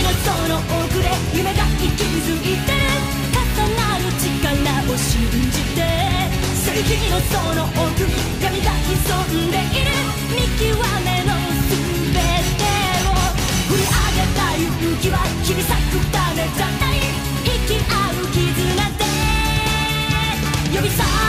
のその遅れ夢が息づいて重なる力を信じて正義のその奥に神が潜んでいる見極めの全てを振り上げた勇気は切り裂くためじゃないき合う絆で呼び覚